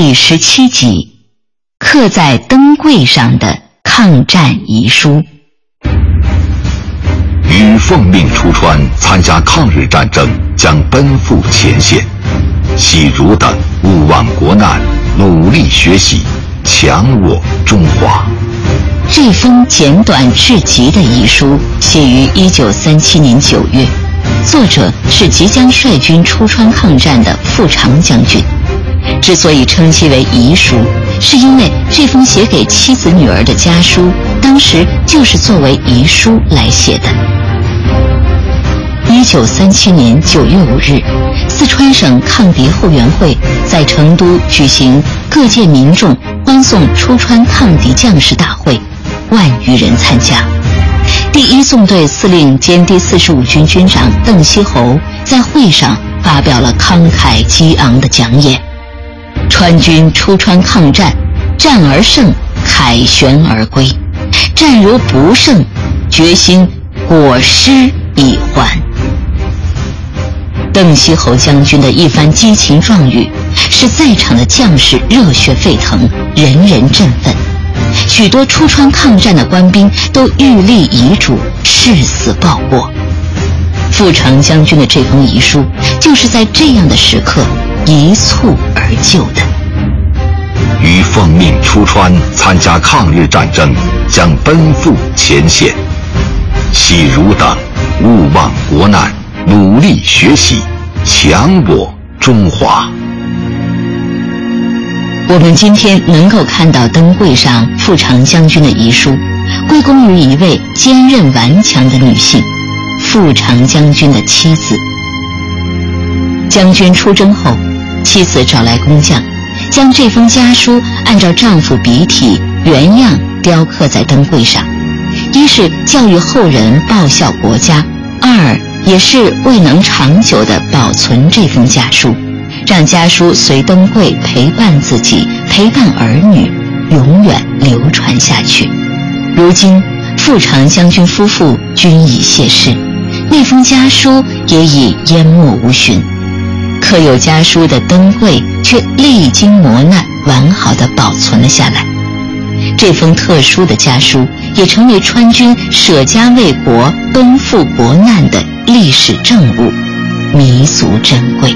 第十七集，刻在灯柜上的抗战遗书。与奉命出川参加抗日战争，将奔赴前线。喜如等勿忘国难，努力学习，强我中华。这封简短至极的遗书写于一九三七年九月，作者是即将率军出川抗战的傅长将军。之所以称其为遗书，是因为这封写给妻子女儿的家书，当时就是作为遗书来写的。一九三七年九月五日，四川省抗敌后援会在成都举行各界民众欢送出川抗敌将士大会，万余人参加。第一纵队司令兼第四十五军军长邓锡侯在会上发表了慷慨激昂的讲演。川军出川抗战，战而胜，凯旋而归；战如不胜，决心果失以还。邓锡侯将军的一番激情壮语，使在场的将士热血沸腾，人人振奋。许多出川抗战的官兵都欲立遗嘱，誓死报国。傅长将军的这封遗书，就是在这样的时刻。一蹴而就的。于奉命出川参加抗日战争，将奔赴前线。喜如等勿忘国难，努力学习，强我中华。我们今天能够看到灯柜上傅长将军的遗书，归功于一位坚韧顽强的女性——傅长将军的妻子。将军出征后。妻子找来工匠，将这封家书按照丈夫笔体原样雕刻在灯柜上，一是教育后人报效国家，二也是未能长久地保存这封家书，让家书随灯柜陪伴自己，陪伴儿女，永远流传下去。如今傅长将军夫妇均已谢世，那封家书也已淹没无寻。刻有家书的灯柜却历经磨难，完好的保存了下来。这封特殊的家书也成为川军舍家为国、奔赴国难的历史证物，弥足珍贵。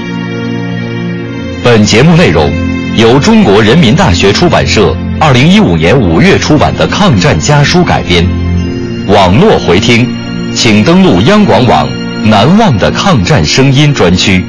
本节目内容由中国人民大学出版社二零一五年五月出版的抗战家书改编。网络回听，请登录央广网“难忘的抗战声音”专区。